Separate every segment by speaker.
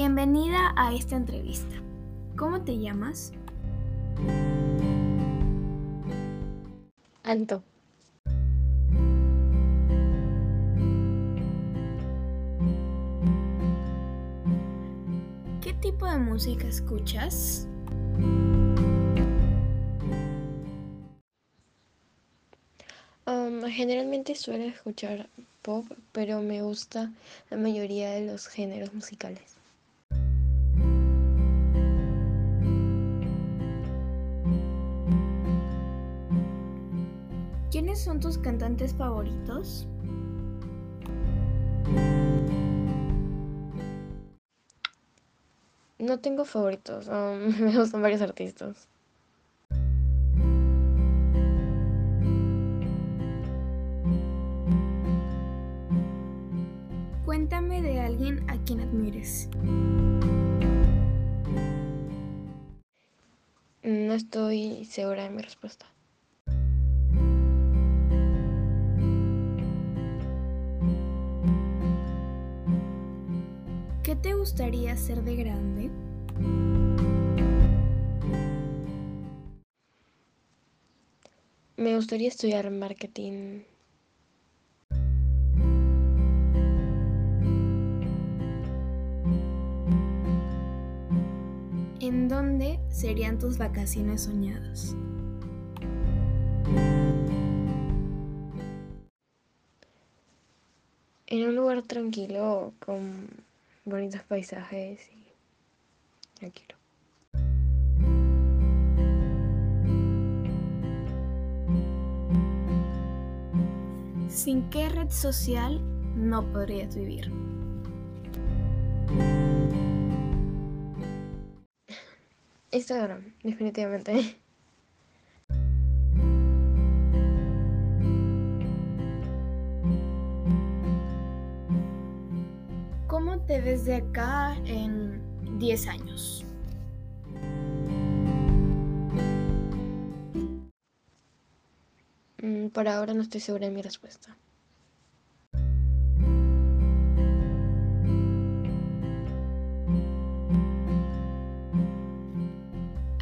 Speaker 1: Bienvenida a esta entrevista. ¿Cómo te llamas?
Speaker 2: Anto.
Speaker 1: ¿Qué tipo de música escuchas?
Speaker 2: Um, generalmente suelo escuchar pop, pero me gusta la mayoría de los géneros musicales.
Speaker 1: ¿Quiénes son tus cantantes favoritos?
Speaker 2: No tengo favoritos, um, me gustan varios artistas.
Speaker 1: Cuéntame de alguien a quien admires.
Speaker 2: No estoy segura de mi respuesta.
Speaker 1: ¿Qué te gustaría ser de grande?
Speaker 2: Me gustaría estudiar marketing.
Speaker 1: ¿En dónde serían tus vacaciones soñadas?
Speaker 2: En un lugar tranquilo, con bonitos paisajes y tranquilo.
Speaker 1: ¿Sin qué red social no podrías vivir?
Speaker 2: Instagram, definitivamente.
Speaker 1: ¿Cómo te ves de acá en 10 años?
Speaker 2: Mm, Por ahora no estoy segura de mi respuesta.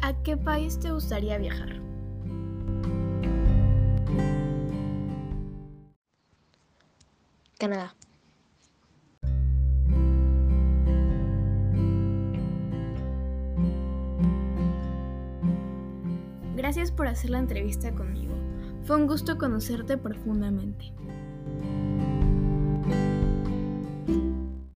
Speaker 1: ¿A qué país te gustaría viajar?
Speaker 2: Canadá.
Speaker 1: Gracias por hacer la entrevista conmigo. Fue un gusto conocerte profundamente.